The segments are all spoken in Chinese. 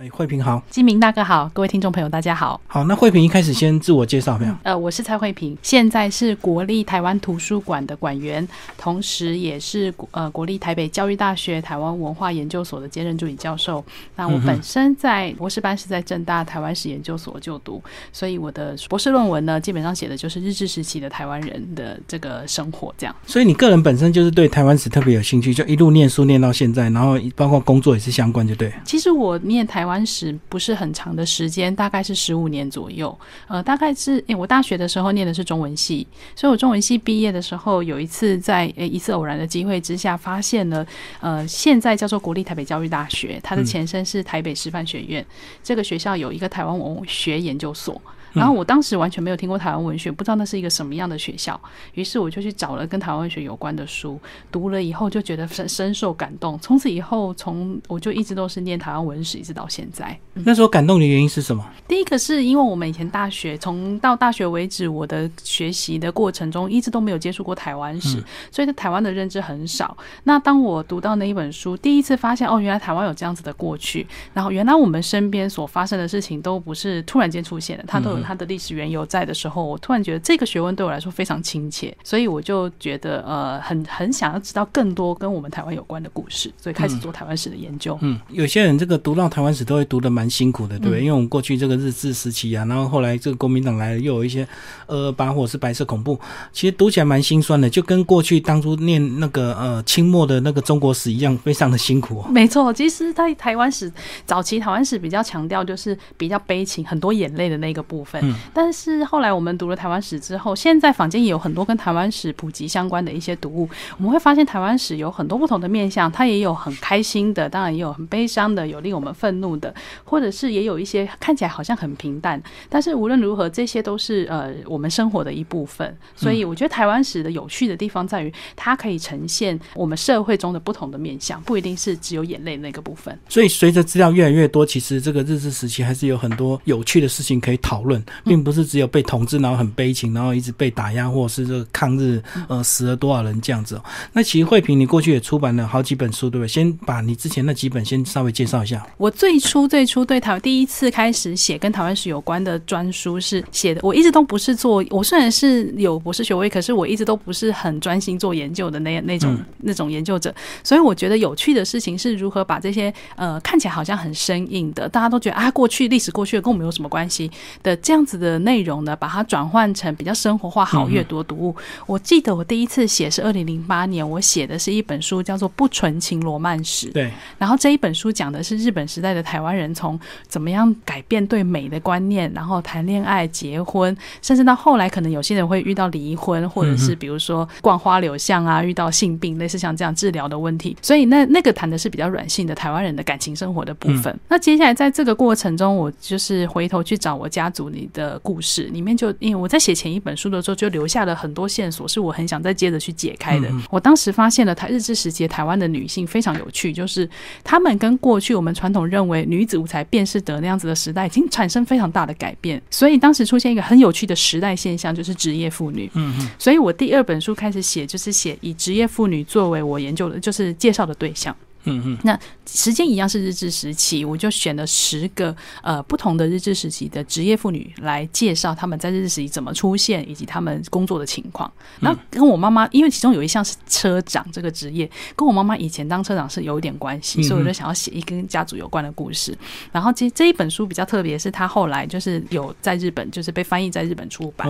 哎，慧平好，金明大哥好，各位听众朋友大家好。好，那慧平一开始先自我介绍没有？呃，我是蔡慧平，现在是国立台湾图书馆的馆员，同时也是呃国立台北教育大学台湾文化研究所的兼任助理教授。那我本身在博士班是在正大台湾史研究所就读，所以我的博士论文呢，基本上写的就是日治时期的台湾人的这个生活这样。所以你个人本身就是对台湾史特别有兴趣，就一路念书念到现在，然后包括工作也是相关，就对。其实我念台台湾时不是很长的时间，大概是十五年左右。呃，大概是诶我大学的时候念的是中文系，所以我中文系毕业的时候，有一次在诶一次偶然的机会之下，发现了呃现在叫做国立台北教育大学，它的前身是台北师范学院，这个学校有一个台湾文学研究所。然后我当时完全没有听过台湾文学，不知道那是一个什么样的学校，于是我就去找了跟台湾文学有关的书，读了以后就觉得深深受感动。从此以后，从我就一直都是念台湾文史，一直到现在。那时候感动的原因是什么？第一个是因为我们以前大学从到大学为止，我的学习的过程中一直都没有接触过台湾史，所以对台湾的认知很少。那当我读到那一本书，第一次发现哦，原来台湾有这样子的过去，然后原来我们身边所发生的事情都不是突然间出现的，它都有。它的历史缘由在的时候，我突然觉得这个学问对我来说非常亲切，所以我就觉得呃很很想要知道更多跟我们台湾有关的故事，所以开始做台湾史的研究。嗯，有些人这个读到台湾史都会读的蛮辛苦的，对不对？因为我们过去这个日治时期啊，然后后来这个国民党来了，又有一些呃把火是白色恐怖，其实读起来蛮心酸的，就跟过去当初念那个呃清末的那个中国史一样，非常的辛苦。没错，其实在台湾史早期台湾史比较强调就是比较悲情，很多眼泪的那个部分。嗯，但是后来我们读了台湾史之后，现在坊间也有很多跟台湾史普及相关的一些读物，我们会发现台湾史有很多不同的面向，它也有很开心的，当然也有很悲伤的，有令我们愤怒的，或者是也有一些看起来好像很平淡，但是无论如何，这些都是呃我们生活的一部分。所以我觉得台湾史的有趣的地方在于，它可以呈现我们社会中的不同的面向，不一定是只有眼泪那个部分。所以随着资料越来越多，其实这个日治时期还是有很多有趣的事情可以讨论。并不是只有被统治，然后很悲情，然后一直被打压，或者是这个抗日，呃，死了多少人这样子。那其实慧萍，你过去也出版了好几本书，对不对？先把你之前那几本先稍微介绍一下。我最初最初对台湾第一次开始写跟台湾史有关的专书是写的，我一直都不是做，我虽然是有博士学位，可是我一直都不是很专心做研究的那那种那种研究者。所以我觉得有趣的事情是如何把这些呃看起来好像很生硬的，大家都觉得啊过去历史过去了跟我们有什么关系的这样。子的内容呢，把它转换成比较生活化、好阅读读物。我记得我第一次写是二零零八年，我写的是一本书，叫做《不纯情罗曼史》。对。然后这一本书讲的是日本时代的台湾人从怎么样改变对美的观念，然后谈恋爱、结婚，甚至到后来可能有些人会遇到离婚，或者是比如说逛花柳巷啊，遇到性病，类似像这样治疗的问题。所以那那个谈的是比较软性的台湾人的感情生活的部分。那接下来在这个过程中，我就是回头去找我家族里。的故事里面，就因为我在写前一本书的时候，就留下了很多线索，是我很想再接着去解开的。我当时发现了台日治时期台湾的女性非常有趣，就是她们跟过去我们传统认为女子无才便是德那样子的时代，已经产生非常大的改变。所以当时出现一个很有趣的时代现象，就是职业妇女。嗯嗯，所以我第二本书开始写，就是写以职业妇女作为我研究的，就是介绍的对象。嗯嗯，那时间一样是日治时期，我就选了十个呃不同的日治时期的职业妇女来介绍他们在日治时期怎么出现，以及他们工作的情况。那跟我妈妈，因为其中有一项是车长这个职业，跟我妈妈以前当车长是有一点关系，所以我就想要写一跟家族有关的故事。然后这这一本书比较特别，是他后来就是有在日本就是被翻译在日本出版，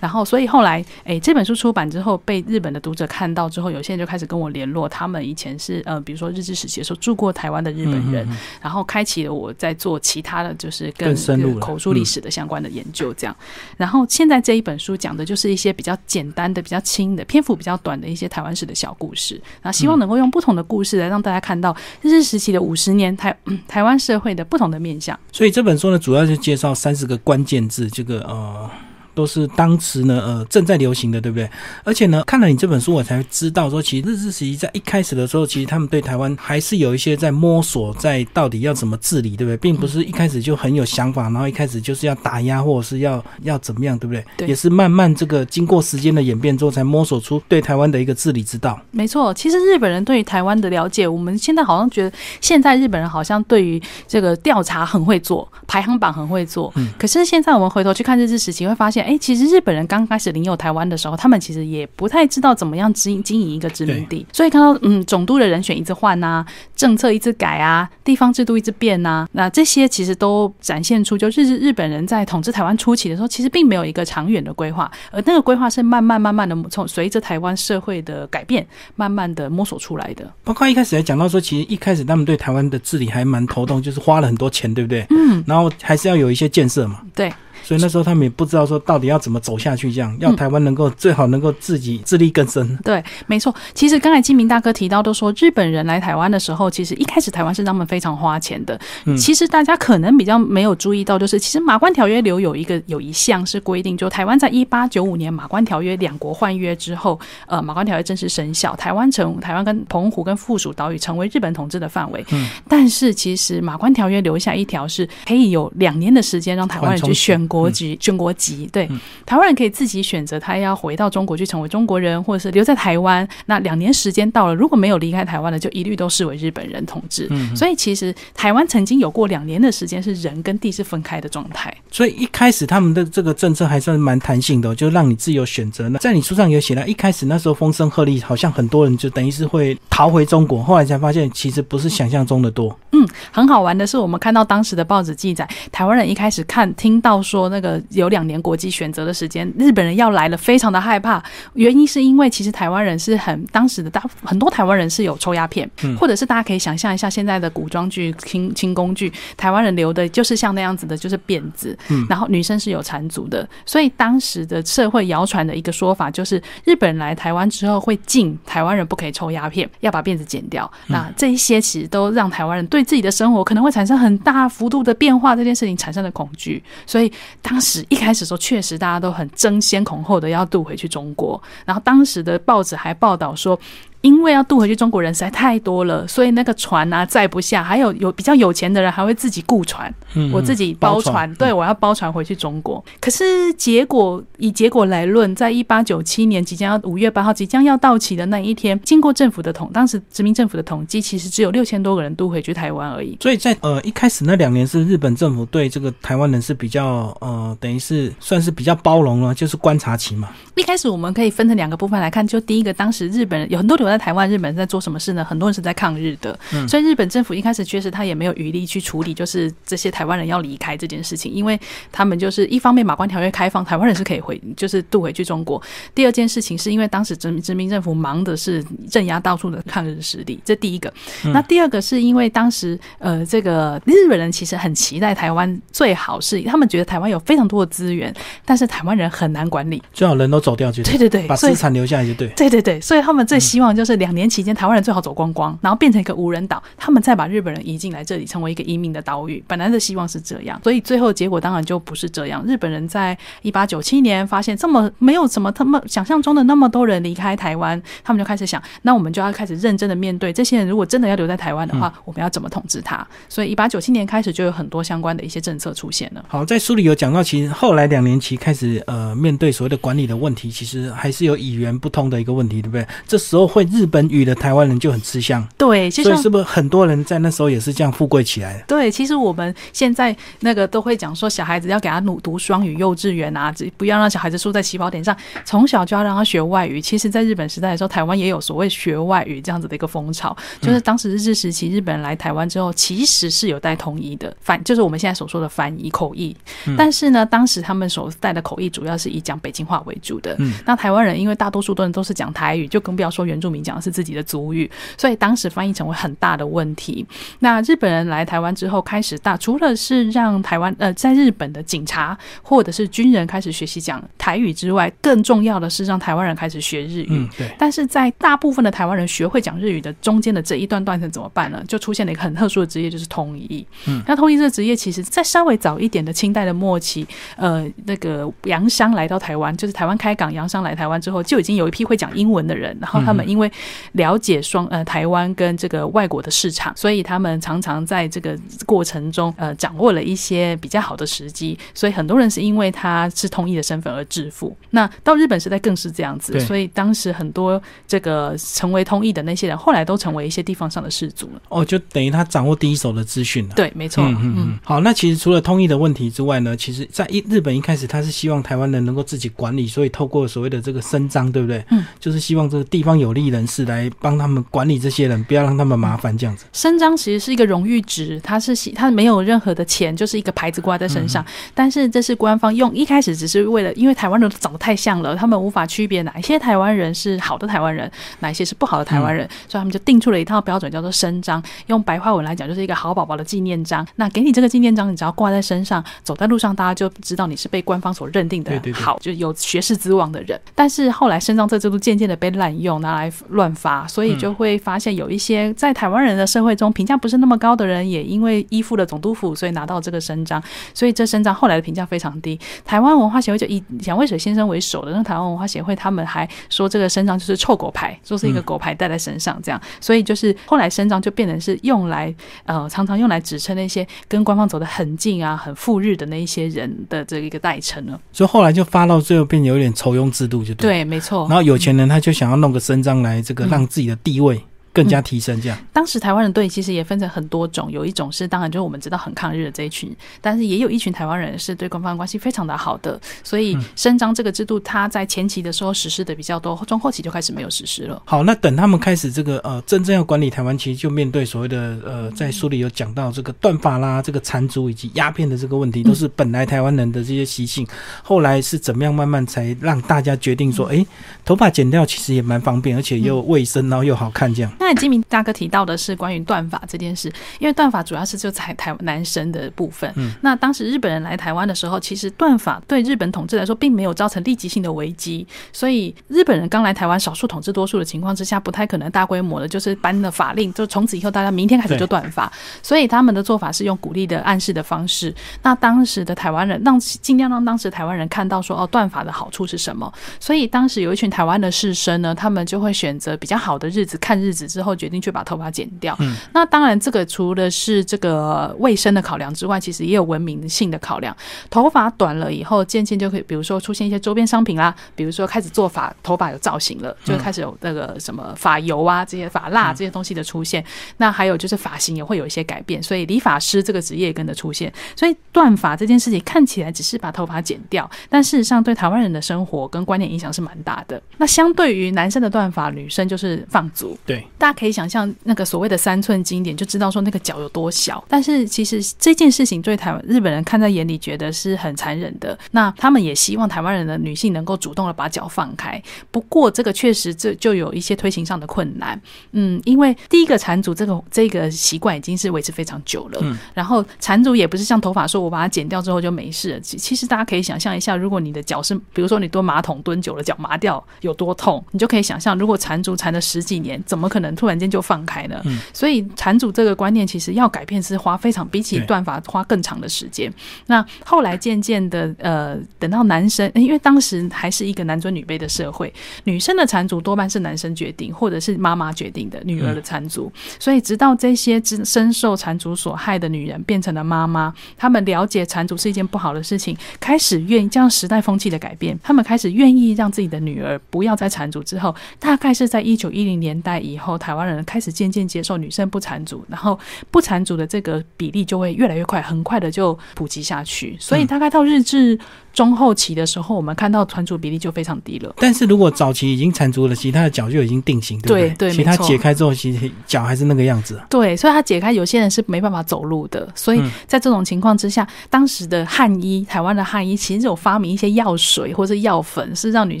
然后所以后来哎这本书出版之后被日本的读者看到之后，有些人就开始跟我联络，他们以前是呃比如说日治。时期的时候住过台湾的日本人，然后开启了我在做其他的就是跟口述历史的相关的研究，这样。然后现在这一本书讲的就是一些比较简单的、比较轻的、篇幅比较短的一些台湾史的小故事，然后希望能够用不同的故事来让大家看到日治时期的五十年台台湾社会的不同的面相。所以这本书呢，主要是介绍三十个关键字，这个呃。都是当时呢呃正在流行的，对不对？而且呢，看了你这本书，我才知道说，其实日治时期在一开始的时候，其实他们对台湾还是有一些在摸索，在到底要怎么治理，对不对？并不是一开始就很有想法，然后一开始就是要打压或者是要要怎么样，对不对？对，也是慢慢这个经过时间的演变之后，才摸索出对台湾的一个治理之道。没错，其实日本人对于台湾的了解，我们现在好像觉得，现在日本人好像对于这个调查很会做，排行榜很会做。嗯。可是现在我们回头去看日治时期，会发现，哎，其实日本人刚开始领有台湾的时候，他们其实也不太知道怎么样经经营一个殖民地。所以看到，嗯，总督的人选一直换啊，政策一直改啊，地方制度一直变啊，那这些其实都展现出，就日日本人在统治台湾初期的时候，其实并没有一个长远的规划，而那个规划是慢慢慢慢的从随着台湾社会的改变，慢慢的摸索出来的。包括一开始还讲到说，其实一开始他们对台湾的治理还蛮头痛，就是花了很多钱，对不对？嗯。然后还是要有一些建设嘛。对。所以那时候他们也不知道说到底要怎么走下去，这样要台湾能够最好能够自己自力更生。对，没错。其实刚才金明大哥提到都说，日本人来台湾的时候，其实一开始台湾是他们非常花钱的。嗯，其实大家可能比较没有注意到，就是其实马关条约留有一个有一项是规定，就台湾在一八九五年马关条约两国换约之后，呃，马关条约正式生效，台湾成台湾跟澎湖跟附属岛屿成为日本统治的范围。嗯，但是其实马关条约留下一条是可以有两年的时间让台湾人去选国。国籍选国籍，对台湾人可以自己选择，他要回到中国去成为中国人，或者是留在台湾。那两年时间到了，如果没有离开台湾的，就一律都视为日本人统治。所以其实台湾曾经有过两年的时间是人跟地是分开的状态。所以一开始他们的这个政策还算蛮弹性的，就让你自由选择。那在你书上有写到，一开始那时候风声鹤唳，好像很多人就等于是会逃回中国，后来才发现其实不是想象中的多。嗯，很好玩的是，我们看到当时的报纸记载，台湾人一开始看听到说。那个有两年国际选择的时间，日本人要来了，非常的害怕。原因是因为其实台湾人是很当时的大很多台湾人是有抽鸦片，或者是大家可以想象一下现在的古装剧、轻轻工具，台湾人留的就是像那样子的，就是辫子。然后女生是有缠足的，所以当时的社会谣传的一个说法就是，日本人来台湾之后会禁台湾人不可以抽鸦片，要把辫子剪掉。那这一些其实都让台湾人对自己的生活可能会产生很大幅度的变化，这件事情产生了恐惧，所以。当时一开始说，确实大家都很争先恐后的要渡回去中国，然后当时的报纸还报道说。因为要渡回去，中国人实在太多了，所以那个船啊载不下。还有有比较有钱的人还会自己雇船，嗯我自己包船，对我要包船回去中国。可是结果以结果来论，在一八九七年即将要五月八号即将要到期的那一天，经过政府的统，当时殖民政府的统计，其实只有六千多个人渡回去台湾而已。所以在呃一开始那两年是日本政府对这个台湾人是比较呃等于是算是比较包容了，就是观察期嘛。一开始我们可以分成两个部分来看，就第一个，当时日本人有很多留在台湾，日本人在做什么事呢？很多人是在抗日的，所以日本政府一开始确实他也没有余力去处理，就是这些台湾人要离开这件事情，因为他们就是一方面马关条约开放，台湾人是可以回，就是渡回去中国。第二件事情是因为当时殖殖民政府忙的是镇压到处的抗日势力，这第一个。那第二个是因为当时呃，这个日本人其实很期待台湾最好是，他们觉得台湾有非常多的资源，但是台湾人很难管理，最好人都。走掉就对对对，把资产留下来就对。对对对，所以他们最希望就是两年期间，台湾人最好走光光，然后变成一个无人岛，他们再把日本人移进来这里，成为一个移民的岛屿。本来的希望是这样，所以最后结果当然就不是这样。日本人在一八九七年发现这么没有什么他们想象中的那么多人离开台湾，他们就开始想，那我们就要开始认真的面对这些人。如果真的要留在台湾的话，我们要怎么统治他？所以一八九七年开始就有很多相关的一些政策出现了。好，在书里有讲到，其实后来两年期开始呃面对所谓的管理的问题，其实还是。是有语言不通的一个问题，对不对？这时候会日本语的台湾人就很吃香。对，所以是不是很多人在那时候也是这样富贵起来的？对，其实我们现在那个都会讲说，小孩子要给他努读双语幼稚园啊，不要让小孩子输在起跑点上，从小就要让他学外语。其实，在日本时代的时候，台湾也有所谓学外语这样子的一个风潮，就是当时日治时期，日本人来台湾之后，其实是有带统一的翻，就是我们现在所说的翻译口译。但是呢，当时他们所带的口译主要是以讲北京话为主的。嗯，那台湾人。因为大多数的人都是讲台语，就更不要说原住民民讲的是自己的族语，所以当时翻译成为很大的问题。那日本人来台湾之后，开始大除了是让台湾呃在日本的警察或者是军人开始学习讲台语之外，更重要的是让台湾人开始学日语。嗯，对。但是在大部分的台湾人学会讲日语的中间的这一段断层怎么办呢？就出现了一个很特殊的职业，就是通译。嗯，那通译这个职业，其实在稍微早一点的清代的末期，呃，那个洋商来到台湾，就是台湾开港，洋商来台湾之后，就已经有一批会讲英文的人，然后他们因为了解双呃台湾跟这个外国的市场，所以他们常常在这个过程中呃掌握了一些比较好的时机，所以很多人是因为他是通译的身份而致富。那到日本时代更是这样子，所以当时很多这个成为通译的那些人，后来都成为一些地方上的士族了。哦，就等于他掌握第一手的资讯了。对，没错，嗯嗯嗯，好，那其实除了通译的问题之外呢，其实在一日本一开始他是希望台湾人能够自己管理，所以透过所谓的这个伸张，对不对？嗯，就是希望这个地方有利人士来帮他们管理这些人，不要让他们麻烦这样子。伸张其实是一个荣誉值，它是喜它没有任何的钱，就是一个牌子挂在身上。但是这是官方用，一开始只是为了，因为台湾人都长得太像了，他们无法区别哪一些台湾人是好的台湾人，哪一些是不好的台湾人，所以他们就定出了一套标准，叫做伸张。用白话文来讲，就是一个好宝宝的纪念章。那给你这个纪念章，你只要挂在身上，走在路上，大家就知道你是被官方所认定的好，就有学士之王的人。但是后来伸张这制度渐渐的被滥用，拿来乱发，所以就会发现有一些在台湾人的社会中评价不是那么高的人，也因为依附了总督府，所以拿到这个伸张。所以这伸张后来的评价非常低。台湾文化协会就以蒋渭水先生为首的那台湾文化协会，他们还说这个伸张就是臭狗牌，说是一个狗牌戴在身上这样。所以就是后来伸张就变成是用来呃常常用来指称那些跟官方走得很近啊、很赴日的那一些人的这一个代称了。所以后来就发到最后变有点酬庸制度，就对。对，没错然。后有钱人他就想要弄个伸张来这个嗯。让自己的地位更加提升，这样。当时台湾人对其实也分成很多种，有一种是当然就是我们知道很抗日的这一群，但是也有一群台湾人是对官方关系非常的好的，所以伸张这个制度，它在前期的时候实施的比较多，中后期就开始没有实施了。好，那等他们开始这个呃真正要管理台湾，其实就面对所谓的呃，在书里有讲到这个断发啦、这个缠足以及鸦片的这个问题，都是本来台湾人的这些习性。后来是怎么样慢慢才让大家决定说，诶，头发剪掉其实也蛮方便，而且又卫生，然后又好看这样。那金明大哥提到的是关于断发这件事，因为断发主要是就在台男生的部分。嗯，那当时日本人来台湾的时候，其实断发对日本统治来说并没有造成立即性的危机，所以日本人刚来台湾，少数统治多数的情况之下，不太可能大规模的就是颁了法令，就从此以后大家明天开始就断发。所以他们的做法是用鼓励的、暗示的方式。那当时的台湾人让尽量让当时台湾人看到说哦，断发的好处是什么。所以当时有一群台湾的士绅呢，他们就会选择比较好的日子看日子之后，决定去把头发剪掉。嗯，那当然这个除了是这个卫生的考量之外，其实也有文明性的考量。头发短了以后，渐渐就可以，比如说出现一些周边商品啦，比如说开始做发，头发有造型了，就开始有那个什么发油啊、这些发蜡这些东西的出现。那还有就是发型也会有一些改变，所以理发师这个职业也跟着出现。所以断发这件事情看起来只是把头发剪掉，但事实上对台湾人的生活跟观念影响是蛮大的。那相对于男生的断发，女生就是放足。对，大家可以想象那个所谓的三寸经典，就知道说那个脚有多小。但是其实这件事情对台湾日本人看在眼里，觉得是很残忍的。那他们也希望台湾人的女性能够主动的把脚放开。不过这个确实这就有一些推行上的困难。嗯，因为第一个缠足这个这个习惯已经是维持非常久了。嗯然后缠足也不是像头发说我把它剪掉之后就没事了。其其实大家可以想象一下，如果你的脚是，比如说你蹲马桶蹲久了脚麻掉有多痛，你就可以想象，如果缠足缠了十几年，怎么可能突然间就放开了？嗯所以缠足这个观念其实要改变是花非常比起断发花更长的时间。那后来渐渐的，呃，等到男生，因为当时还是一个男尊女卑的社会，女生的缠足多半是男生决定，或者是妈妈决定的女儿的缠足。所以直到这些知深受缠足所害的女人变成了妈妈，她们了解缠足是一件不好的事情，开始愿意这样时代风气的改变，她们开始愿意让自己的女儿不要再缠足之后，大概是在一九一零年代以后，台湾人开始渐渐接受女生不缠足，然后不缠足的这个比例就会越来越快，很快的就普及下去。所以大概到日治。中后期的时候，我们看到缠足比例就非常低了。但是如果早期已经缠足了，其他的脚就已经定型，对不对？对，其他解开之后，其实脚还是那个样子。对，所以他解开，有些人是没办法走路的。所以在这种情况之下，当时的汉医，台湾的汉医其实有发明一些药水或者药粉，是让女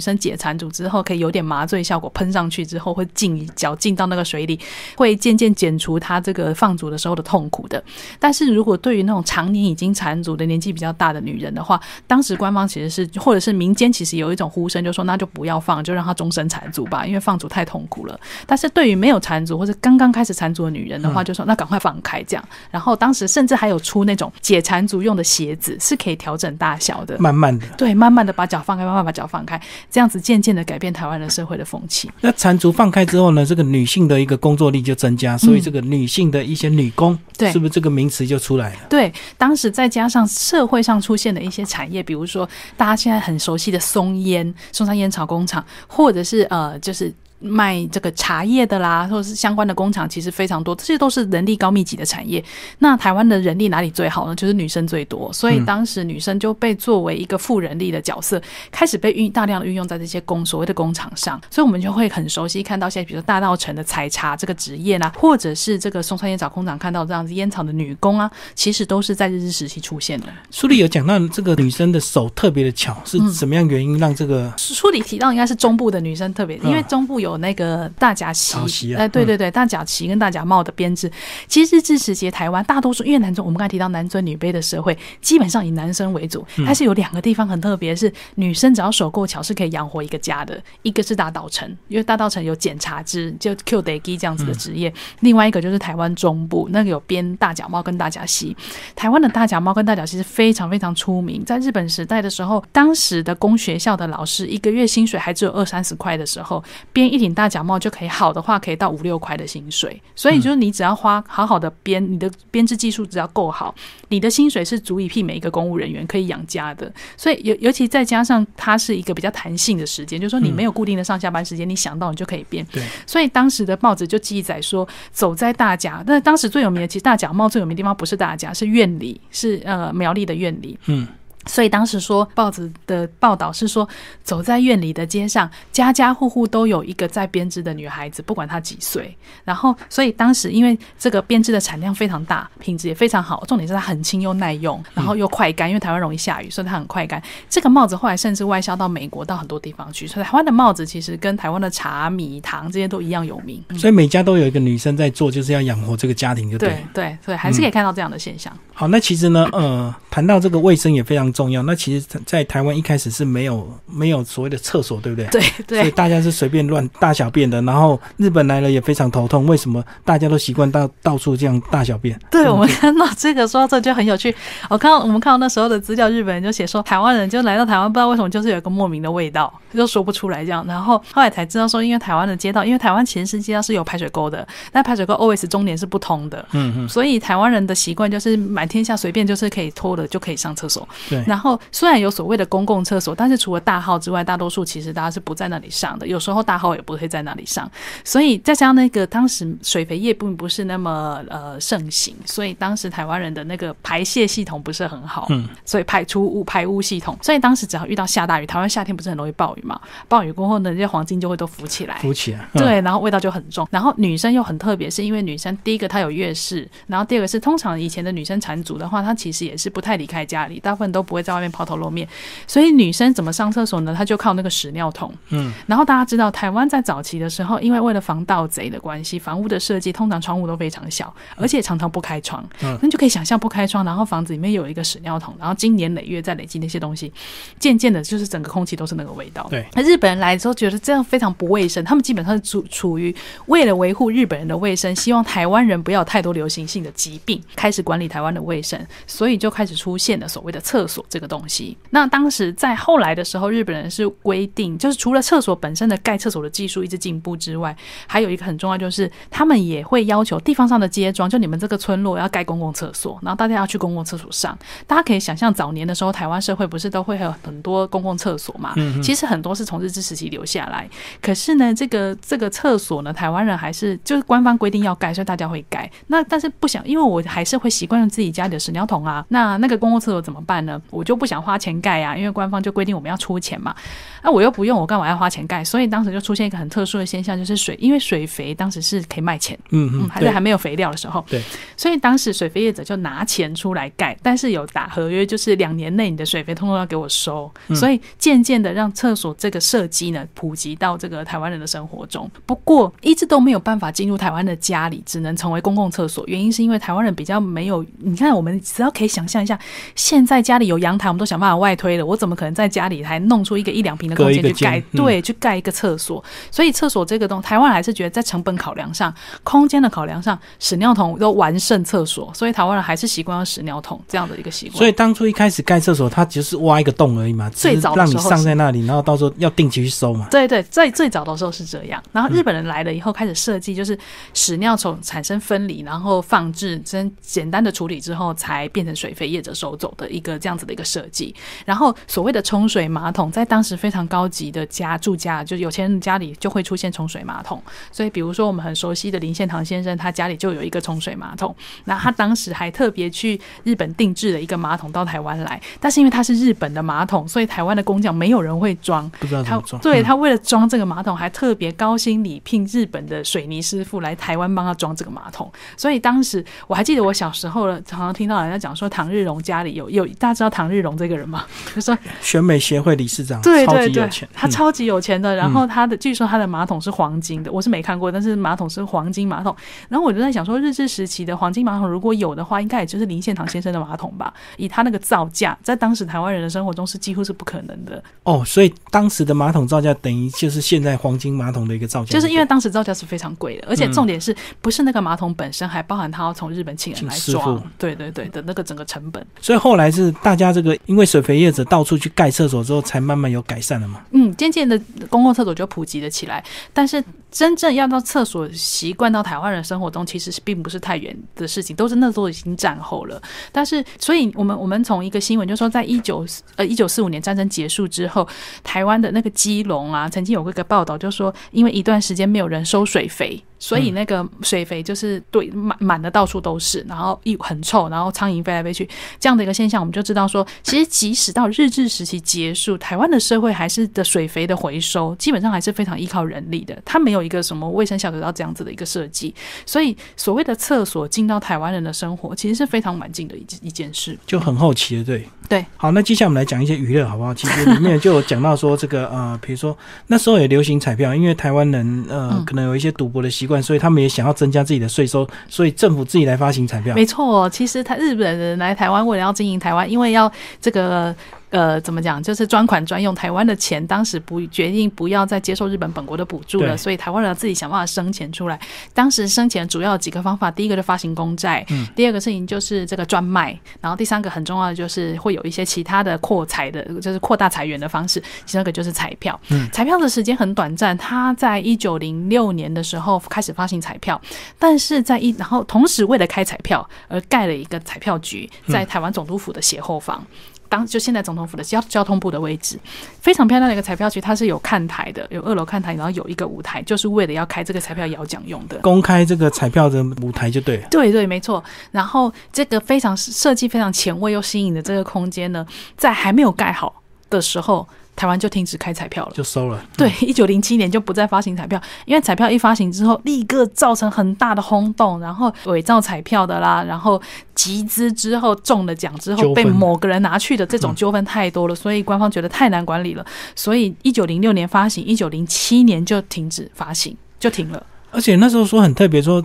生解缠足之后可以有点麻醉效果，喷上去之后会进脚进到那个水里，会渐渐减除她这个放足的时候的痛苦的。但是如果对于那种常年已经缠足的年纪比较大的女人的话，当时官方其实是。或者是民间其实有一种呼声，就说那就不要放，就让她终身缠足吧，因为放足太痛苦了。但是对于没有缠足或者刚刚开始缠足的女人的话，就说那赶快放开这样。然后当时甚至还有出那种解缠足用的鞋子，是可以调整大小的，慢慢的，对，慢慢的把脚放开，慢慢把脚放开，这样子渐渐的改变台湾的社会的风气。那缠足放开之后呢，这个女性的一个工作力就增加，所以这个女性的一些女工，对，是不是这个名词就出来了？对，当时再加上社会上出现的一些产业，比如说大家现在很熟悉的松烟、松山烟草工厂，或者是呃，就是。卖这个茶叶的啦，或者是相关的工厂，其实非常多，这些都是人力高密集的产业。那台湾的人力哪里最好呢？就是女生最多，所以当时女生就被作为一个富人力的角色，开始被运大量的运用在这些工所谓的工厂上。所以我们就会很熟悉看到现在，比如说大道城的采茶这个职业呢，或者是这个松山烟草工厂看到这样子烟草的女工啊，其实都是在日治时期出现的。书里有讲到这个女生的手特别的巧，是什么样原因让这个？书里提到应该是中部的女生特别，因为中部有那个。呃，大甲旗，哎，对对对，大甲旗跟大甲帽的编制，其实日治时期台湾大多数，因为男尊，我们刚才提到男尊女卑的社会，基本上以男生为主。但是有两个地方很特别，是女生只要手够巧，是可以养活一个家的。一个是大稻城，因为大稻城有检查之，就 Q d a g 这样子的职业。另外一个就是台湾中部，那个有编大甲帽跟大甲旗。台湾的大甲帽跟大甲旗是非常非常出名。在日本时代的时候，当时的工学校的老师一个月薪水还只有二三十块的时候，编一顶大。假帽就可以好的话，可以到五六块的薪水。所以就是你只要花好好的编，你的编织技术只要够好，你的薪水是足以媲美一个公务人员可以养家的。所以尤尤其再加上它是一个比较弹性的时间，就是说你没有固定的上下班时间，你想到你就可以编。对。所以当时的报纸就记载说，走在大甲，那当时最有名的其实大甲帽最有名的地方不是大甲，是院里，是呃苗栗的院里。嗯。所以当时说报纸的报道是说，走在院里的街上，家家户户都有一个在编织的女孩子，不管她几岁。然后，所以当时因为这个编织的产量非常大，品质也非常好，重点是它很轻又耐用，然后又快干，因为台湾容易下雨，所以它很快干。这个帽子后来甚至外销到美国，到很多地方去。所以台湾的帽子其实跟台湾的茶米糖这些都一样有名。所以每家都有一个女生在做，就是要养活这个家庭，就对对对，还是可以看到这样的现象。好，那其实呢，呃，谈到这个卫生也非常重要。那其实，在台湾一开始是没有没有所谓的厕所，对不对？对对。所以大家是随便乱大小便的。然后日本来了也非常头痛，为什么大家都习惯到到处这样大小便？对，我们看到这个说到这就很有趣。我看到我们看到那时候的资料，日本人就写说，台湾人就来到台湾，不知道为什么就是有一个莫名的味道，就说不出来这样。然后后来才知道说，因为台湾的街道，因为台湾前实街道是有排水沟的，但排水沟 always 终点是不通的。嗯嗯。所以台湾人的习惯就是满。天下随便就是可以拖的就可以上厕所，对。然后虽然有所谓的公共厕所，但是除了大号之外，大多数其实大家是不在那里上的。有时候大号也不会在那里上，所以再加上那个当时水肥业并不是那么呃盛行，所以当时台湾人的那个排泄系统不是很好，嗯。所以排出污排污系统，所以当时只要遇到下大雨，台湾夏天不是很容易暴雨嘛？暴雨过后呢，这些黄金就会都浮起来，浮起来，对。然后味道就很重。然后女生又很特别，是因为女生第一个她有月事，然后第二个是通常以前的女生产足的话，她其实也是不太离开家里，大部分都不会在外面抛头露面。所以女生怎么上厕所呢？她就靠那个屎尿桶。嗯，然后大家知道，台湾在早期的时候，因为为了防盗贼的关系，房屋的设计通常窗户都非常小，而且常常不开窗。嗯，那就可以想象不开窗，然后房子里面有一个屎尿桶，然后经年累月在累积那些东西，渐渐的，就是整个空气都是那个味道。对，那日本人来之后觉得这样非常不卫生，他们基本上是处处于为了维护日本人的卫生，希望台湾人不要太多流行性的疾病，开始管理台湾的卫生。所以就开始出现了所谓的厕所这个东西。那当时在后来的时候，日本人是规定，就是除了厕所本身的盖厕所的技术一直进步之外，还有一个很重要，就是他们也会要求地方上的街庄，就你们这个村落要盖公共厕所，然后大家要去公共厕所上。大家可以想象，早年的时候，台湾社会不是都会有很多公共厕所嘛？嗯其实很多是从日治时期留下来。可是呢，这个这个厕所呢，台湾人还是就是官方规定要盖，所以大家会盖。那但是不想，因为我还是会习惯用自己家里的屎尿桶啊。那那个公共厕所怎么办呢？我就不想花钱盖啊，因为官方就规定我们要出钱嘛。那我又不用，我干嘛要花钱盖？所以当时就出现一个很特殊的现象，就是水，因为水肥当时是可以卖钱，嗯，嗯还在还没有肥料的时候，对，所以当时水肥业者就拿钱出来盖，但是有打合约，就是两年内你的水肥通通要给我收，嗯所以渐渐的让厕所这个设计呢普及到这个台湾人的生活中。不过一直都没有办法进入台湾的家里，只能成为公共厕所，原因是因为台湾人比较没有，你看我们只要可以想象一下，现在家里有阳台，我们都想办法外推了，我怎么可能在家里还弄出一个一两平的空间去盖？嗯对，去盖一个厕所。所以厕所这个东，台湾人还是觉得在成本考量上、空间的考量上，屎尿桶都完胜厕所，所以台湾人还是习惯用屎尿桶这样的一个习惯。所以当初一开始盖厕所，它只是挖一个洞而已嘛，最早让你上在那里，然后到时候要定期去收嘛。对对，最最早的时候是这样，然后日本人来了以后开始设计，就是屎尿从产生分离，然后放置，真简单的处理之后，才变成水肥业者收走的一个这样子的一个设计。然后所谓的冲水马桶，在当时非常高级的家住家，就有钱人家里就会出现冲水马桶。所以比如说我们很熟悉的林献堂先生，他家里就有一个冲水马桶。那他当时还特别去日本定制了一个马桶到台湾来，但是因为它是日本的马桶，所以台湾的工匠没有人会装。不知道怎他么装。嗯对他为了装这个马桶，还特别高薪礼聘日本的水泥师傅来台湾帮他装这个马桶。所以当时我还记得我小时候了，常常听到人家讲说唐日荣家里有有，大家知道唐日荣这个人吗？就说选美协会理事长，超对对对他超级有钱的。然后他的据说他的马桶是黄金的，我是没看过，但是马桶是黄金马桶。然后我就在想说，日治时期的黄金马桶如果有的话，应该也就是林献堂先生的马桶吧？以他那个造价，在当时台湾人的生活中是几乎是不可能的。哦，所以当时的马桶造价等于就是现在黄金马桶的一个造价，就是因为当时造价是非常贵的，而且重点是不是那个马桶本身，还包含他要从日本请人来装，对对对的那个整个成本。所以后来是大家这个因为水肥叶子到处去盖厕所之后，才慢慢有改善了嘛。嗯，渐渐的公共厕所就普及了起来，但是真正要到厕所习惯到台湾人生活中，其实是并不是太远的事情，都是那时候已经战后了。但是，所以我们我们从一个新闻就说，在一九呃一九四五年战争结束之后，台湾的那个基隆啊，曾经有过一个报道，就说因为一段时间没有人收水肥。所以那个水肥就是对满满的到处都是，然后一很臭，然后苍蝇飞来飞去，这样的一个现象，我们就知道说，其实即使到日治时期结束，台湾的社会还是的水肥的回收，基本上还是非常依靠人力的，它没有一个什么卫生小水道这样子的一个设计，所以所谓的厕所进到台湾人的生活，其实是非常蛮近的一一件事。就很好奇的，对对。好，那接下来我们来讲一些娱乐，好不好？其实里面就有讲到说，这个呃，比如说那时候也流行彩票，因为台湾人呃、嗯可能有一些赌博的习惯，所以他们也想要增加自己的税收，所以政府自己来发行彩票。没错，其实他日本人来台湾，为了要经营台湾，因为要这个。呃，怎么讲？就是专款专用，台湾的钱当时不决定不要再接受日本本国的补助了，所以台湾人要自己想办法生钱出来。当时生钱主要有几个方法，第一个是发行公债，嗯第二个事情就是这个专卖，然后第三个很重要的就是会有一些其他的扩财的，就是扩大财源的方式。第二个就是彩票，嗯彩票的时间很短暂，他在一九零六年的时候开始发行彩票，但是在一然后同时为了开彩票而盖了一个彩票局，在台湾总督府的斜后方。当就现在总统府的交交通部的位置，非常漂亮的一个彩票局，它是有看台的，有二楼看台，然后有一个舞台，就是为了要开这个彩票摇奖用的。公开这个彩票的舞台就对了。对对，没错。然后这个非常设计非常前卫又新颖的这个空间呢，在还没有盖好的时候，台湾就停止开彩票了。就收了，对，一九零七年就不再发行彩票，因为彩票一发行之后，立刻造成很大的轰动，然后伪造彩票的啦，然后集资之后中了奖之后被某个人拿去的这种纠纷太多了，所以官方觉得太难管理了，所以一九零六年发行，一九零七年就停止发行，就停了。而且那时候说很特别，说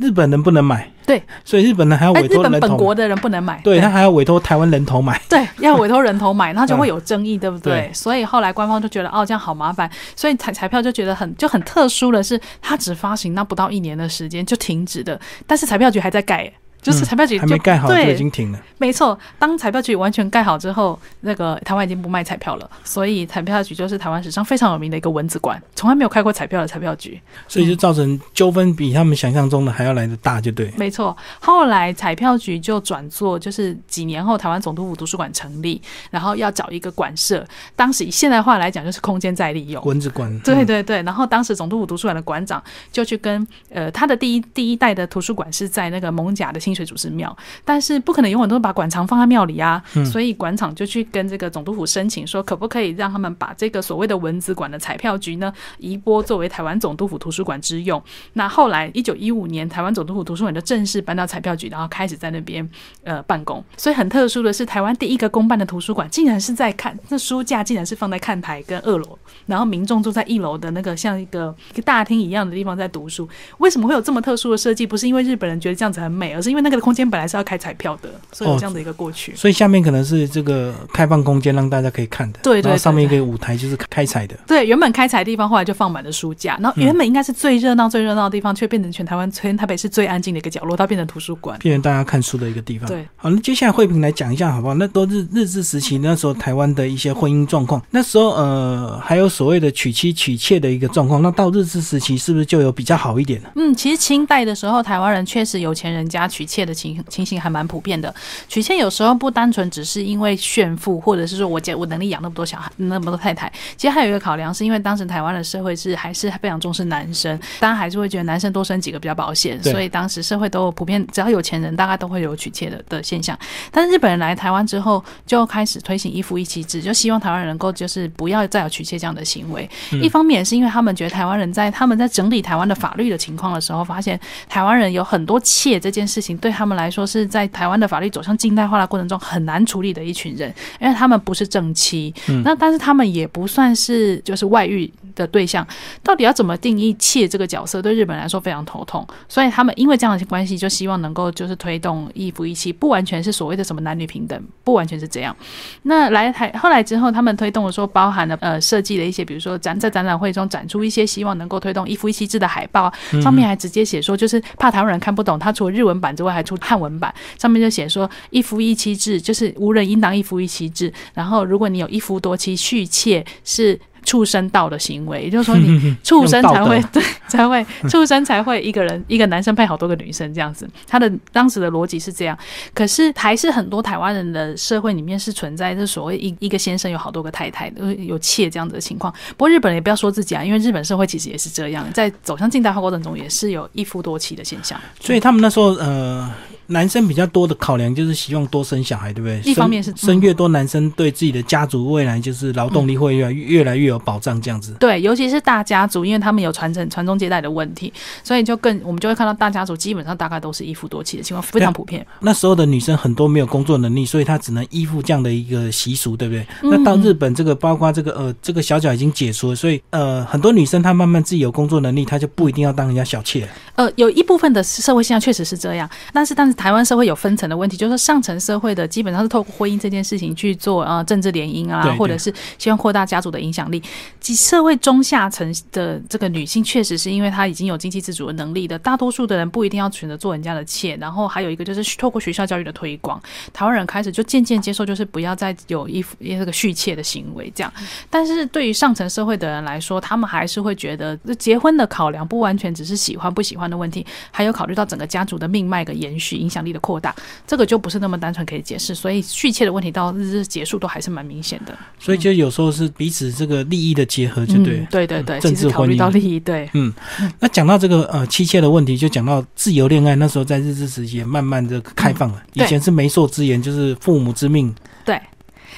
日本人不能买，对，所以日本人还要委托人头日，本国的人不能买，对他还要委托台湾人头买。对，要委托人头买，那就会有 争议，对不对？对。所以后来官方就觉得，哦，这样好麻烦，所以彩彩票就觉得很就很特殊的是，它只发行那不到一年的时间就停止的，但是彩票局还在盖。就是彩票局还没盖好就已，经停了。没错，当彩票局完全盖好之后，那个台湾已经不卖彩票了，所以彩票局就是台湾史上非常有名的一个蚊子馆，从来没有开过彩票的彩票局。所以就造成纠纷比他们想象中的还要来的大，就对。没错，后来彩票局就转做，就是几年后台湾总督府图书馆成立，然后要找一个馆舍，当时以现代化来讲就是空间再利用。蚊子馆，嗯，对对对，然后当时总督府图书馆的馆长就去跟呃他的第一第一代的图书馆是在那个蒙甲的清水祖师庙，但是不可能永远都把馆藏放在庙里啊，所以馆长就去跟这个总督府申请说，可不可以让他们把这个所谓的文字馆的彩票局呢移拨作为台湾总督府图书馆之用。那后来一九一五年，台湾总督府图书馆就正式搬到彩票局，然后开始在那边呃办公。所以很特殊的是，台湾第一个公办的图书馆竟然是在看那书架，竟然是放在看台跟二楼，然后民众坐在一楼的那个像一个一个大厅一样的地方在读书。为什么会有这么特殊的设计？不是因为日本人觉得这样子很美，而是因为那个空间本来是要开彩票的，所以有这样的一个过去。所以下面可能是这个开放空间，让大家可以看的。对对对然后上面一个舞台就是开彩的。对，原本开采的地方后来就放满了书架，然后原本应该是最热闹、最热闹的地方，却变成全台湾、全台北市最安静的一个角落，它变成图书馆。变成大家看书的一个地方。对，好，那接下来慧萍来讲一下好不好？那都日日治时期那时候台湾的一些婚姻状况，那时候呃还有所谓的娶妻娶妾的一个状况，那到日治时期是不是就有比较好一点呢？嗯，其实清代的时候，台湾人确实有钱人家娶妾的情情形还蛮普遍的。娶妾有时候不单纯只是因为炫富，或者是说我家我能力养那么多小孩、那么多太太，其实还有一个考量，是因为当时台湾的社会是还是非常重视男生，当然还是会觉得男生多生几个比较保险，所以当时社会都有普遍，只要有钱人，大概都会有娶妾的的现象。但是日本人来台湾之后，就开始推行一夫一妻制，就希望台湾人能够就是不要再有娶妾这样的行为。一方面也是因为他们觉得台湾人在他们在整理台湾的法律的情况的时候，发现台湾人有很多妾这件事情对他们来说是在台湾的法律走向近代化的过程中很难处理的一群人，因为他们不是正妻，那但是他们也不算是就是外遇的对象，到底要怎么定义妾这个角色，对日本来说非常头痛，所以他们因为这样的关系，就希望能够就是推动一夫一妻，不完全是所谓的什么男女平等，不完全是这样。那来台后来之后，他们推动的说包含了呃设计的一些，比如说展在展览会中展出一些希望能够推动一夫一妻制的海报，上面还直接写说，就是怕台湾人看不懂，他除了日文版之外还出汉文版，上面就写说一夫一妻制就是无人应当一夫一妻制，然后如果你有一夫多妻续妾是。畜生道的行为，也就是说，你畜生才会 对才会畜生才会一个人一个男生配好多个女生这样子。他的当时的逻辑是这样，可是还是很多台湾人的社会里面是存在这所谓一一个先生有好多个太太的有妾这样子的情况。不过日本人也不要说自己啊，因为日本社会其实也是这样，在走向近代化过程中也是有一夫多妻的现象。所以他们那时候呃，男生比较多的考量就是希望多生小孩，对不对？一方面是生生越多，男生对自己的家族未来就是劳动力会越来越越来越有保障，这样子。对，尤其是大家族，因为他们有传承、传宗接代的问题，所以就更我们就会看到大家族基本上大概都是一夫多妻的情况非常普遍。那时候的女生很多没有工作能力，所以她只能依附这样的一个习俗，对不对？嗯那到日本这个，包括这个呃，这个小脚已经解除了，所以呃，很多女生她慢慢自己有工作能力，她就不一定要当人家小妾了。呃，有一部分的社会现象确实是这样，但是但是台湾社会有分层的问题，就是说上层社会的基本上是透过婚姻这件事情去做呃政治联姻啊对，对或者是希望扩大家族的影响力。即社会中下层的这个女性，确实是因为她已经有经济自主的能力的，大多数的人不一定要选择做人家的妾。然后还有一个就是透过学校教育的推广，台湾人开始就渐渐接受，就是不要再有一夫这个续妾的行为这样。但是对于上层社会的人来说，他们还是会觉得结婚的考量不完全只是喜欢不喜欢的问题，还有考虑到整个家族的命脉的延续、影响力的扩大，这个就不是那么单纯可以解释。所以续切的问题到日日结束都还是蛮明显的。所以就有时候是彼此这个利益的结合，就对。嗯、对对对，政治考虑婚姻到利益，对，嗯那讲到这个呃妻妾的问题，就讲到自由恋爱，那时候在日治时期也慢慢的开放了。以前是媒妁之言，就是父母之命。对。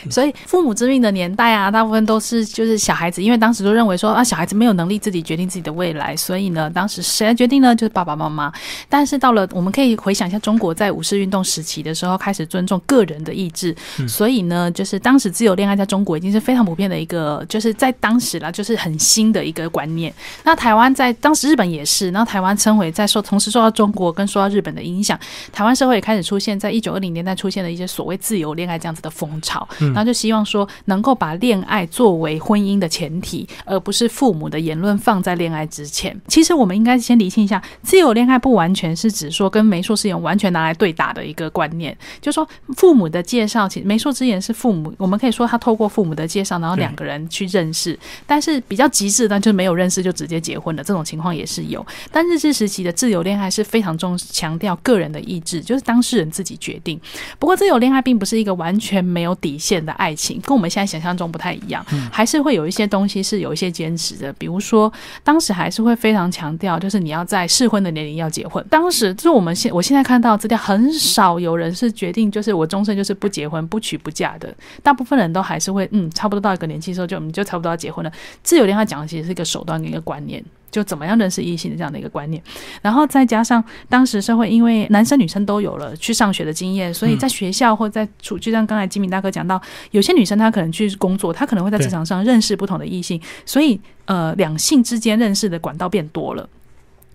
所以父母之命的年代啊，大部分都是就是小孩子，因为当时都认为说啊，小孩子没有能力自己决定自己的未来，所以呢，当时谁来决定呢？就是爸爸妈妈。但是到了我们可以回想一下，中国在五四运动时期的时候，开始尊重个人的意志，所以呢，就是当时自由恋爱在中国已经是非常普遍的一个，就是在当时啦，就是很新的一个观念。那台湾在当时日本也是，然后台湾称为在受同时受到中国跟受到日本的影响，台湾社会也开始出现在一九二零年代出现了一些所谓自由恋爱这样子的风潮。然后就希望说能够把恋爱作为婚姻的前提，而不是父母的言论放在恋爱之前。其实我们应该先理清一下，自由恋爱不完全是指说跟媒妁之言完全拿来对打的一个观念，就说父母的介绍，其实媒妁之言是父母，我们可以说他透过父母的介绍，然后两个人去认识，但是比较极致的就是没有认识就直接结婚的这种情况也是有。但日治时期的自由恋爱是非常重强调个人的意志，就是当事人自己决定。不过自由恋爱并不是一个完全没有底线的爱情，跟我们现在想象中不太一样，还是会有一些东西是有一些坚持的。比如说，当时还是会非常强调，就是你要在适婚的年龄要结婚。当时就是我们现我现在看到资料，很少有人是决定就是我终身就是不结婚、不娶不嫁的。大部分人都还是会嗯，差不多到一个年纪时候就我们就差不多要结婚了。自由恋爱讲的其实是一个手段跟一个观念。就怎么样认识异性的这样的一个观念，然后再加上当时社会因为男生女生都有了去上学的经验，所以在学校或在处，就像刚才金明大哥讲到，有些女生她可能去工作，她可能会在职场上认识不同的异性，所以呃两性之间认识的管道变多了。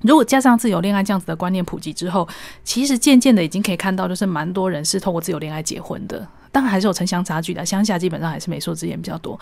如果加上自由恋爱这样子的观念普及之后，其实渐渐的已经可以看到，就是蛮多人是透过自由恋爱结婚的。当然还是有城乡差距的，乡下基本上还是媒妁之言比较多。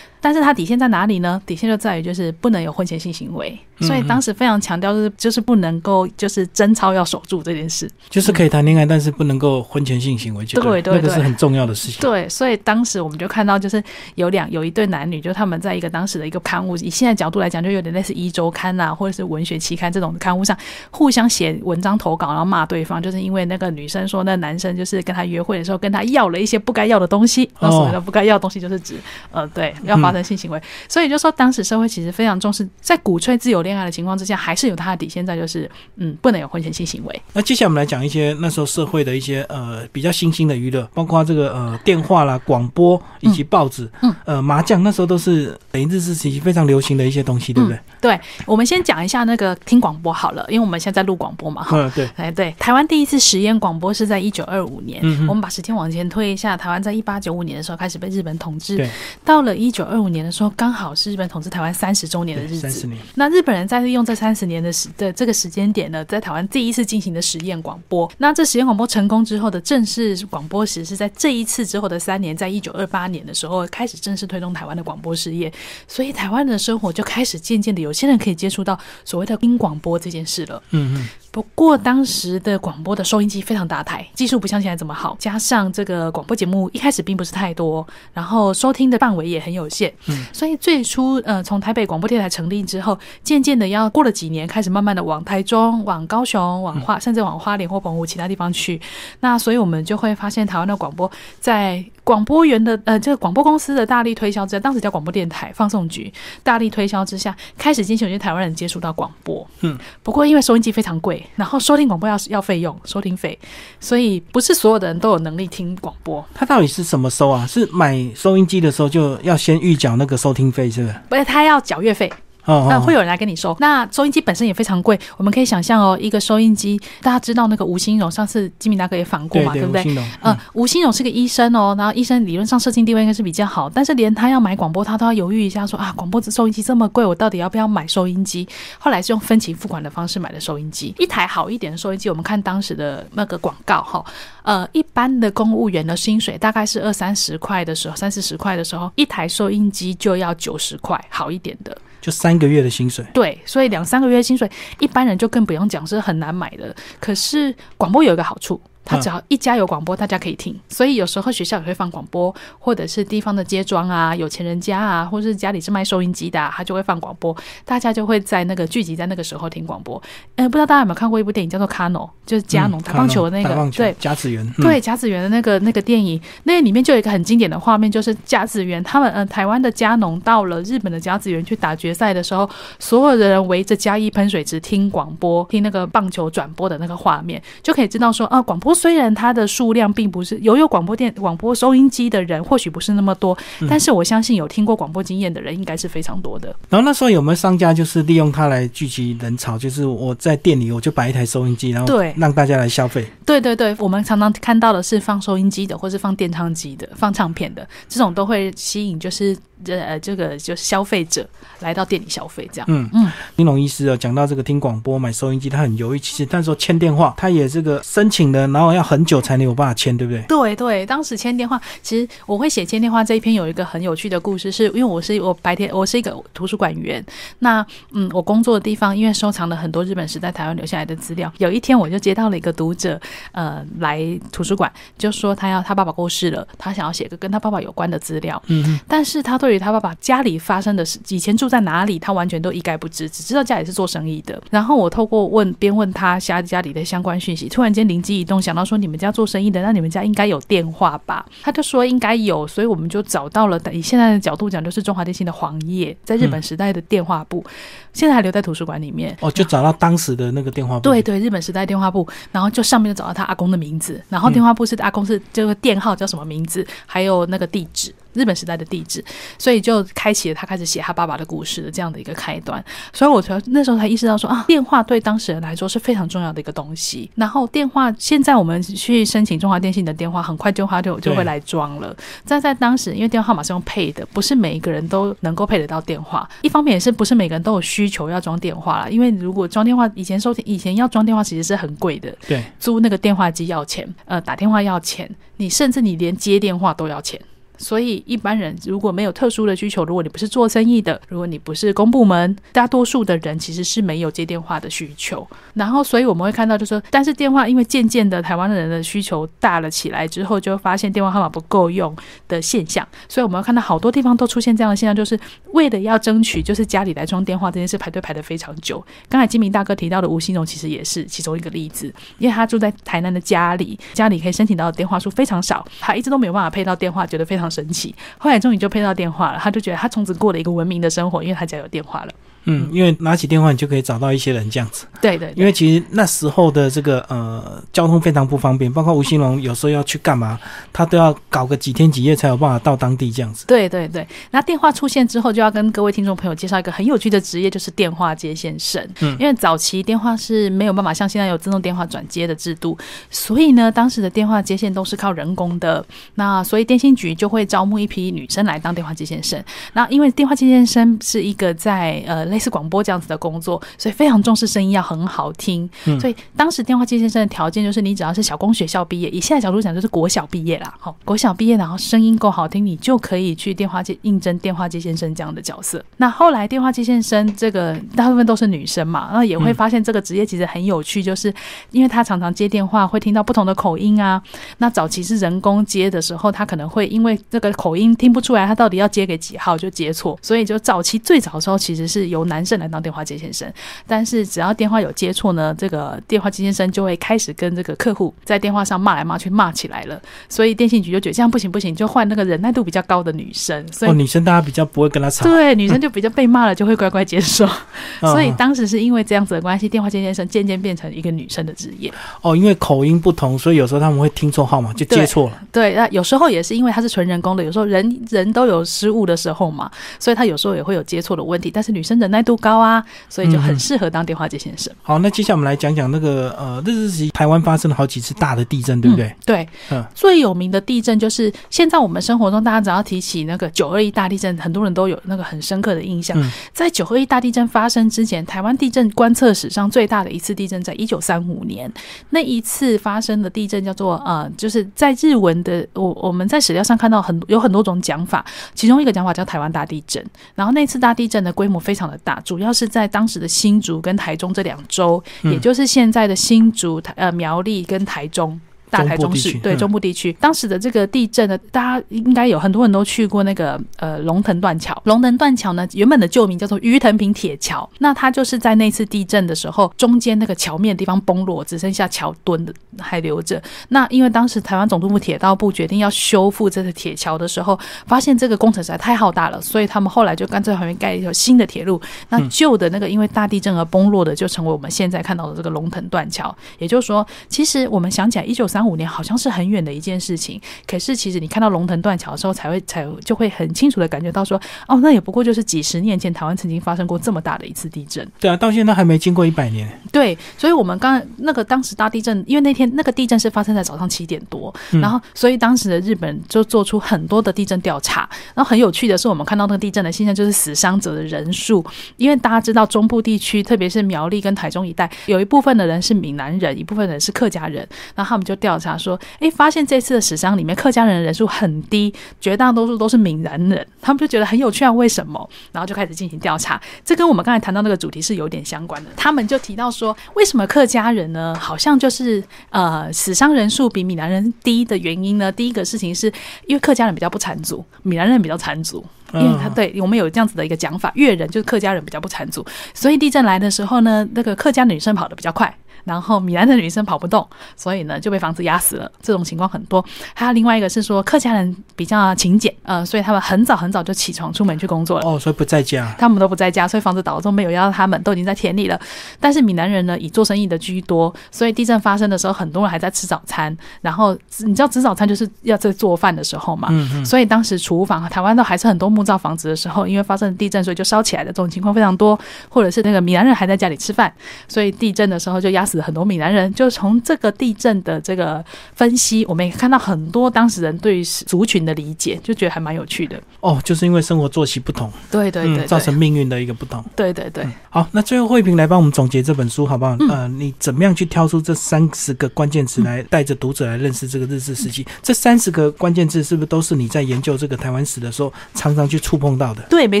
但是它底线在哪里呢？底线就在于就是不能有婚前性行为，所以当时非常强调就是就是不能够就是贞操要守住这件事，就是可以谈恋爱，但是不能够婚前性行为，对对，那个是很重要的事情。对，所以当时我们就看到就是有两有一对男女，就他们在一个当时的一个刊物，以现在角度来讲，就有点类似一周刊呐，或者是文学期刊这种刊物上互相写文章投稿，然后骂对方，就是因为那个女生说那男生就是跟他约会的时候跟他要了一些不该要的东西，那所谓的不该要的东西就是指呃对要发生性行为。所以就说，当时社会其实非常重视，在鼓吹自由恋爱的情况之下，还是有它的底线在，就是嗯，不能有婚前性行为。那接下来我们来讲一些那时候社会的一些呃比较新兴的娱乐，包括这个呃电话啦、广播以及报纸，嗯，呃麻将，那时候都是等于日治时期非常流行的一些东西，对不对？对，我们先讲一下那个听广播好了，因为我们现在在录广播嘛，嗯，对，哎对，台湾第一次实验广播是在一九二五年，嗯，我们把时间往前推一下，台湾在一八九五年的时候开始被日本统治，对，到了一九二五年的时候，刚好是日本统治台湾三十周年的日子，那日本人在利用这三十年的时的这个时间点呢，在台湾第一次进行的实验广播。那这实验广播成功之后的正式广播时，是在这一次之后的三年，在一九二八年的时候开始正式推动台湾的广播事业。所以台湾的生活就开始渐渐的，有些人可以接触到所谓的听广播这件事了。嗯嗯。不过当时的广播的收音机非常大台，技术不像现在这么好，加上这个广播节目一开始并不是太多，然后收听的范围也很有限。嗯。所以最初呃。从台北广播电台成立之后，渐渐的要过了几年，开始慢慢的往台中、往高雄、往花，甚至往花莲或澎湖其他地方去。那所以我们就会发现，台湾的广播在广播员的呃这个广播公司的大力推销之下，当时叫广播电台放送局大力推销之下，开始进行有些台湾人接触到广播。嗯，不过因为收音机非常贵，然后收听广播要要费用，收听费，所以不是所有的人都有能力听广播。他到底是什么收啊？是买收音机的时候就要先预缴那个收听费，是不是？不是。他要缴月费。嗯，会有人来跟你收。那收音机本身也非常贵，我们可以想象哦，一个收音机，大家知道那个吴兴荣，上次金明大哥也访过嘛，对不对？嗯，吴兴荣是个医生哦，然后医生理论上社经地位应该是比较好，但是连他要买广播，他都要犹豫一下，说啊，广播收音机这么贵，我到底要不要买收音机？后来是用分期付款的方式买的收音机，一台好一点的收音机，我们看当时的那个广告哈，呃，一般的公务员的薪水大概是二三十块的时候，三四十块的时候，一台收音机就要九十块，好一点的。就三个月的薪水，对，所以两三个月的薪水，一般人就更不用讲，是很难买的。可是广播有一个好处。他只要一家有广播，大家可以听，所以有时候学校也会放广播，或者是地方的街庄啊、有钱人家啊，或者是家里是卖收音机的，他就会放广播，大家就会在那个聚集在那个时候听广播。嗯，不知道大家有没有看过一部电影叫做《卡农》，就是加农打棒球的那个，对，甲子园，对，甲子园的那个那个电影，那里面就有一个很经典的画面，就是甲子园他们呃台湾的加农到了日本的甲子园去打决赛的时候，所有的人围着加一喷水池听广播，听那个棒球转播的那个画面，就可以知道说啊广播。虽然它的数量并不是拥有广播电广播收音机的人或许不是那么多，但是我相信有听过广播经验的人应该是非常多的。然后那时候有没有商家就是利用它来聚集人潮？就是我在店里我就摆一台收音机，然后对让大家来消费。对对对，我们常常看到的是放收音机的，或是放电唱机的，放唱片的这种都会吸引就是。这呃这个就是消费者来到店里消费这样。嗯嗯，金龙医师啊，讲到这个听广播买收音机，他很犹豫。其实但是说签电话，他也这个申请的，然后要很久才能有办法签，对不对？对对，当时签电话，其实我会写签电话这一篇有一个很有趣的故事，是因为我是我白天我是一个图书馆员，那嗯，我工作的地方因为收藏了很多日本时代台湾留下来的资料，有一天我就接到了一个读者呃来图书馆，就说他要他爸爸过世了，他想要写个跟他爸爸有关的资料，嗯，但是他对于他爸爸家里发生的事，以前住在哪里，他完全都一概不知，只知道家里是做生意的。然后我透过问边问他家家里的相关讯息，突然间灵机一动，想到说你们家做生意的，那你们家应该有电话吧？他就说应该有，所以我们就找到了。以现在的角度讲，就是中华电信的黄页，在日本时代的电话簿，现在还留在图书馆里面。哦，就找到当时的那个电话簿。对对，日本时代电话簿，然后就上面就找到他阿公的名字，然后电话簿是阿公是这个电号叫什么名字，还有那个地址。日本时代的地址，所以就开启了他开始写他爸爸的故事的这样的一个开端。所以我才那时候才意识到说啊，电话对当事人来说是非常重要的一个东西。然后电话现在我们去申请中华电信的电话，很快电话就就会来装了。但在当时，因为电话号码是用配的，不是每一个人都能够配得到电话。一方面也是不是每个人都有需求要装电话了，因为如果装电话，以前收听以前要装电话其实是很贵的，对，租那个电话机要钱，呃，打电话要钱，你甚至你连接电话都要钱。所以一般人如果没有特殊的需求，如果你不是做生意的，如果你不是公部门，大多数的人其实是没有接电话的需求。然后，所以我们会看到，就说，但是电话因为渐渐的台湾的人的需求大了起来之后，就发现电话号码不够用的现象。所以我们会看到好多地方都出现这样的现象，就是为了要争取，就是家里来装电话这件事排队排的非常久。刚才金明大哥提到的吴兴荣其实也是其中一个例子，因为他住在台南的家里，家里可以申请到的电话数非常少，他一直都没有办法配到电话，觉得非常。神奇，后来终于就配到电话了，他就觉得他从此过了一个文明的生活，因为他家有电话了。嗯，因为拿起电话你就可以找到一些人这样子。对对，因为其实那时候的这个呃交通非常不方便，包括吴兴龙有时候要去干嘛，他都要搞个几天几夜才有办法到当地这样子。对对对，那电话出现之后，就要跟各位听众朋友介绍一个很有趣的职业，就是电话接线生。嗯，因为早期电话是没有办法像现在有自动电话转接的制度，所以呢，当时的电话接线都是靠人工的。那所以电信局就会招募一批女生来当电话接线生。那因为电话接线生是一个在呃。类似广播这样子的工作，所以非常重视声音要很好听。所以当时电话接先生的条件就是，你只要是小工学校毕业，以现在角度讲就是国小毕业啦。好，国小毕业，然后声音够好听，你就可以去电话接应征电话接先生这样的角色。那后来电话接先生这个大部分都是女生嘛，然后也会发现这个职业其实很有趣，就是因为他常常接电话会听到不同的口音啊。那早期是人工接的时候，他可能会因为这个口音听不出来他到底要接给几号就接错，所以就早期最早的时候其实是由男生来当电话接线生，但是只要电话有接错呢，这个电话接线生就会开始跟这个客户在电话上骂来骂去，骂起来了。所以电信局就觉得这样不行不行，就换那个忍耐度比较高的女生。所以女生大家比较不会跟他吵。对，女生就比较被骂了就会乖乖接受。所以当时是因为这样子的关系，电话接线生渐渐变成一个女生的职业。哦，因为口音不同，所以有时候他们会听错号码就接错了。对，那有时候也是因为他是纯人工的，有时候人人都有失误的时候嘛，所以他有时候也会有接错的问题。但是女生忍耐度高。啊，所以就很适合当电话接线生。好，那接下来我们来讲讲那个呃，日治时期台湾发生了好几次大的地震，对不对？对，嗯，最有名的地震就是现在我们生活中大家只要提起那个九二一大地震，很多人都有那个很深刻的印象。在九二一大地震发生之前，台湾地震观测史上最大的一次地震，在一九三五年那一次发生的地震叫做呃，就是在日文的我我们在史料上看到很有很多种讲法，其中一个讲法叫台湾大地震。然后那次大地震的规模非常的大，主要。要是在当时的新竹跟台中这两州，也就是现在的新竹、台呃苗栗跟台中。大台中市对中部地区，当时的这个地震呢，大家应该有很多人都去过那个呃龙腾断桥。龙腾断桥呢，原本的旧名叫做鱼藤坪铁桥。那它就是在那次地震的时候，中间那个桥面的地方崩落，只剩下桥墩的还留着。那因为当时台湾总督府铁道部决定要修复这个铁桥的时候，发现这个工程实在太浩大了，所以他们后来就干脆旁边盖一条新的铁路。那旧的那个因为大地震而崩落的，就成为我们现在看到的这个龙腾断桥。也就是说，其实我们想起来，一九三三五年好像是很远的一件事情，可是其实你看到龙腾断桥的时候，才会才就会很清楚的感觉到说，哦，那也不过就是几十年前台湾曾经发生过这么大的一次地震。对啊，到现在还没经过一百年。对，所以我们刚那个当时大地震，因为那天那个地震是发生在早上七点多，然后所以当时的日本就做出很多的地震调查。然后很有趣的是，我们看到那个地震的现象就是死伤者的人数，因为大家知道中部地区，特别是苗栗跟台中一带，有一部分的人是闽南人，一部分人是客家人。然后他们就调查说，哎，发现这次的死伤里面，客家人的人数很低，绝大多数都是闽南人。他们就觉得很有趣啊，为什么？然后就开始进行调查。这跟我们刚才谈到那个主题是有点相关的。他们就提到说，为什么客家人呢，好像就是呃死伤人数比闽南人低的原因呢？第一个事情是因为客家人比较不缠足，闽南人比较缠足。因为他对我们有这样子的一个讲法，粤人就是客家人比较不缠足，所以地震来的时候呢，那个客家女生跑得比较快。然后米兰的女生跑不动，所以呢就被房子压死了。这种情况很多。还有另外一个是说，客家人比较勤俭，呃，所以他们很早很早就起床出门去工作了。哦，所以不在家。他们都不在家，所以房子倒了之后没有压到他们，都已经在田里了。但是闽南人呢，以做生意的居多，所以地震发生的时候，很多人还在吃早餐。然后你知道吃早餐就是要在做饭的时候嘛，嗯嗯。所以当时厨房台湾都还是很多木造房子的时候，因为发生地震，所以就烧起来的这种情况非常多。或者是那个闽南人还在家里吃饭，所以地震的时候就压死了很多闽南人。就从这个地震的这个分析，我们也看到很多当事人对于族群的理解，就觉得还蛮有趣的。哦，就是因为生活作息不同，对对对，造成命运的一个不同。对对对。好，那最后慧萍来帮我们总结这本书好不好？呃，你怎么样去挑出这三十个关键词来带着读者来认识这个日治时期？这三十个关键字是不是都是你在研究这个台湾史的时候常常去触碰到的？对，没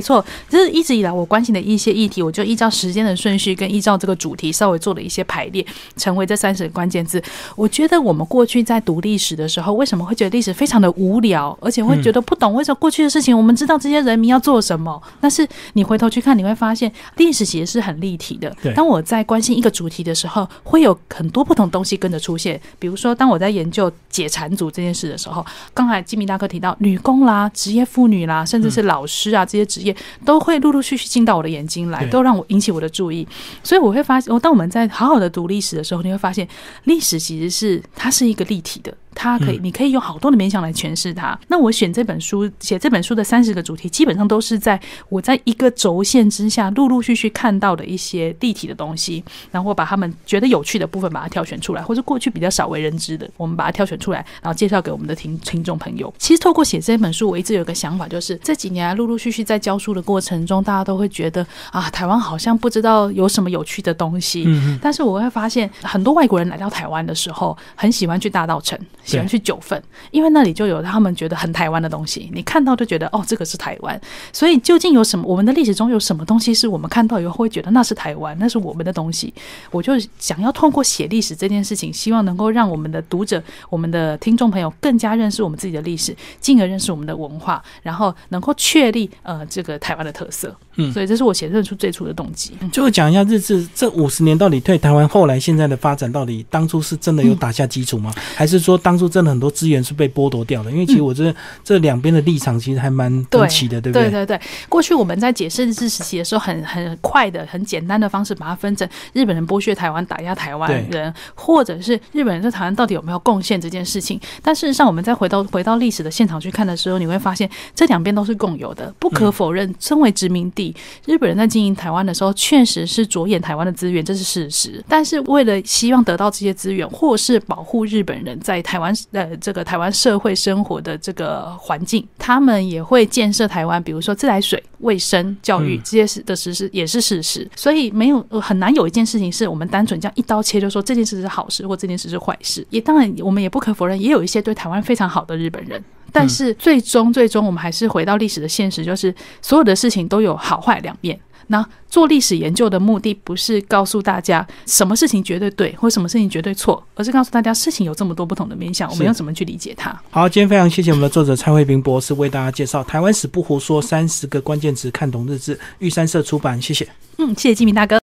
错，就是一直以来我关心的一些议题，我就依照时间的顺序跟依照这个主题稍微做了一些排列，成为这。三十个关键字，我觉得我们过去在读历史的时候，为什么会觉得历史非常的无聊，而且会觉得不懂为什么过去的事情？我们知道这些人民要做什么，但是你回头去看，你会发现历史其实是很立体的。当我在关心一个主题的时候，会有很多不同东西跟着出现。比如说，当我在研究解缠族这件事的时候，刚才金明大哥提到女工啦、职业妇女啦，甚至是老师啊这些职业，都会陆陆续续进到我的眼睛来，都让我引起我的注意。所以我会发现，当我们在好好的读历史的时候，你会发现。历史其实是它是一个立体的。它可以，你可以用好多的面向来诠释它。那我选这本书，写这本书的三十个主题，基本上都是在我在一个轴线之下，陆陆续续看到的一些立体的东西，然后把他们觉得有趣的部分把它挑选出来，或者过去比较少为人知的，我们把它挑选出来，然后介绍给我们的听听众朋友。其实透过写这本书，我一直有一个想法，就是这几年陆陆续续在教书的过程中，大家都会觉得啊，台湾好像不知道有什么有趣的东西。嗯但是我会发现，很多外国人来到台湾的时候，很喜欢去大道城。喜欢去九份，因为那里就有他们觉得很台湾的东西。你看到就觉得哦，这个是台湾。所以究竟有什么？我们的历史中有什么东西是我们看到以后会觉得那是台湾，那是我们的东西？我就想要通过写历史这件事情，希望能够让我们的读者、我们的听众朋友更加认识我们自己的历史，进而认识我们的文化，然后能够确立呃这个台湾的特色。嗯，所以这是我写这本书最初的动机。最后讲一下日志这五十年到底对台湾后来现在的发展到底当初是真的有打下基础吗？还是说当当初真的很多资源是被剥夺掉的，因为其实我这这两边的立场其实还蛮分歧的，对不对？对对对。过去我们在解释日治时期的时候，很很快的、很简单的方式把它分成日本人剥削台湾、打压台湾人，或者是日本人在台湾到底有没有贡献这件事情。但事实上，我们再回到回到历史的现场去看的时候，你会发现这两边都是共有的。不可否认，身为殖民地，日本人在经营台湾的时候，确实是着眼台湾的资源，这是事实。但是为了希望得到这些资源，或是保护日本人在台湾。台呃，这个台湾社会生活的这个环境，他们也会建设台湾，比如说自来水、卫生、教育这些事的实施也是事实，所以没有很难有一件事情是我们单纯这样一刀切就说这件事是好事或这件事是坏事。也当然，我们也不可否认，也有一些对台湾非常好的日本人，但是最终最终我们还是回到历史的现实，就是所有的事情都有好坏两面。那做历史研究的目的不是告诉大家什么事情绝对对，或什么事情绝对错，而是告诉大家事情有这么多不同的面向，我们要怎么去理解它。好，今天非常谢谢我们的作者蔡慧平博士为大家介绍《台湾史不胡说》三十个关键词看懂日志，玉山社出版，谢谢。嗯，谢谢金明大哥。